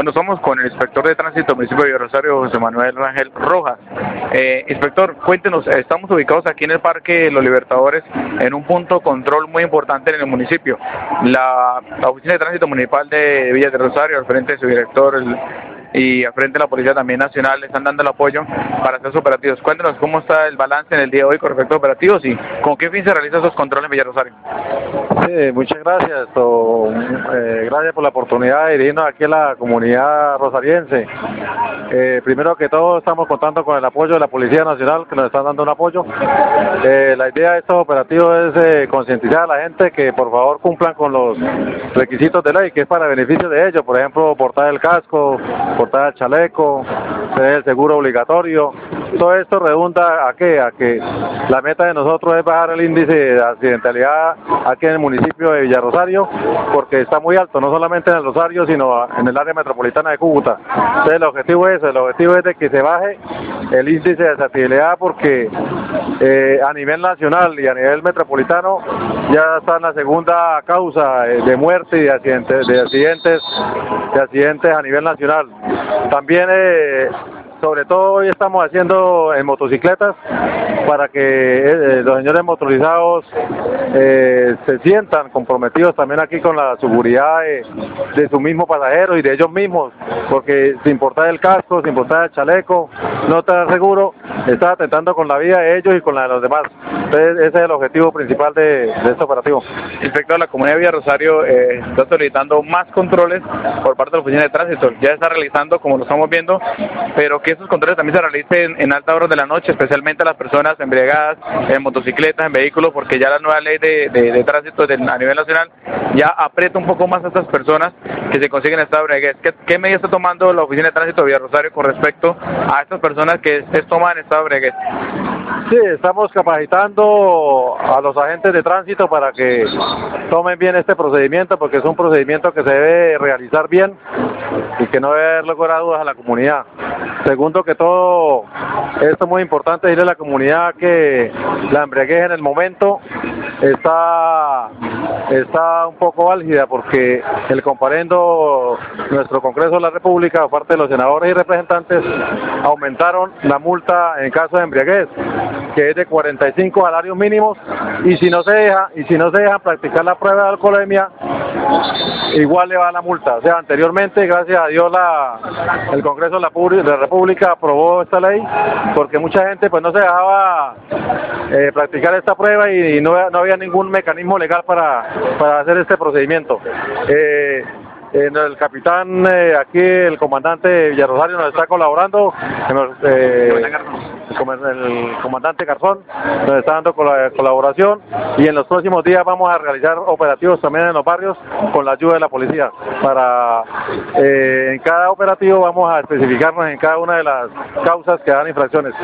Bueno, estamos con el inspector de tránsito municipio de Rosario, José Manuel Rangel Rojas. Eh, inspector, cuéntenos, estamos ubicados aquí en el Parque Los Libertadores en un punto control muy importante en el municipio. La, Oficina de Tránsito Municipal de Villa de Rosario, al frente de su director, el y al frente de la Policía también Nacional le están dando el apoyo para estos operativos. Cuéntenos cómo está el balance en el día de hoy con respecto a operativos y con qué fin se realizan esos controles en Villa Rosario. Sí, muchas gracias. Eh, gracias por la oportunidad de dirigirnos aquí a la comunidad rosariense. Eh, primero que todo estamos contando con el apoyo de la Policía Nacional que nos están dando un apoyo. Eh, la idea de estos operativos es concientizar a la gente que por favor cumplan con los requisitos de ley, que es para beneficio de ellos, por ejemplo, portar el casco, portar el chaleco, tener el seguro obligatorio. Todo esto redunda a qué? A que la meta de nosotros es bajar el índice de accidentalidad aquí en el municipio de Villarrosario, porque está muy alto, no solamente en el Rosario, sino en el área metropolitana de Cúcuta. Entonces el objetivo es, el objetivo es de que se baje el índice de accidentalidad porque eh, a nivel nacional y a nivel metropolitano ya está en la segunda causa de muerte y de accidentes, de accidentes, de accidentes a nivel nacional. También eh, sobre todo hoy estamos haciendo en motocicletas para que eh, los señores motorizados eh, se sientan comprometidos también aquí con la seguridad de, su mismo pasajero y de ellos mismos, porque sin importar el casco, sin importar el chaleco, no estar seguro, está atentando con la vida de ellos y con la de los demás. Entonces, ese es el objetivo principal de, este operativo. Respecto a la comunidad de Villa Rosario, eh, está solicitando más controles por parte de la Oficina de Tránsito. Ya está realizando, como lo estamos viendo, pero que esos controles también se realicen en alta hora de la noche, especialmente a las personas embriagadas en motocicletas, en vehículos, porque ya la nueva ley de, tránsito a nivel nacional ya aprieta un poco más a estas personas que se consiguen en estado de ¿Qué, ¿Qué medidas está tomando la Oficina de Tránsito de Villa Rosario con respecto a estas personas que toman estado de Sí, estamos capacitando a los agentes de tránsito para que tomen bien este procedimiento, porque es un procedimiento que se debe realizar bien y que no debe haber luego dudas a la comunidad. Segundo que todo, esto es muy importante decirle a la comunidad que la embriaguez en el momento está, está un poco álgida porque el comparendo nuestro Congreso de la República, aparte de los senadores y representantes, aumentaron la multa en caso de embriaguez, que es de 45 salarios mínimos, y si no se deja, y si no se deja practicar la prueba de alcoholemia, igual le va la multa. O sea, anteriormente, gracias a Dios, la, el Congreso de la, República aprobó esta ley, porque mucha gente pues no se dejaba eh, practicar esta prueba y, no, no, había ningún mecanismo legal para, para hacer este procedimiento. Eh, el capitán, eh, aquí el comandante Villarrosario nos está colaborando, eh, el comandante Garzón nos está dando colaboración y en los próximos días vamos a realizar operativos también en los barrios con la ayuda de la policía. Para eh, en cada operativo vamos a especificarnos en cada una de las causas que dan infracciones.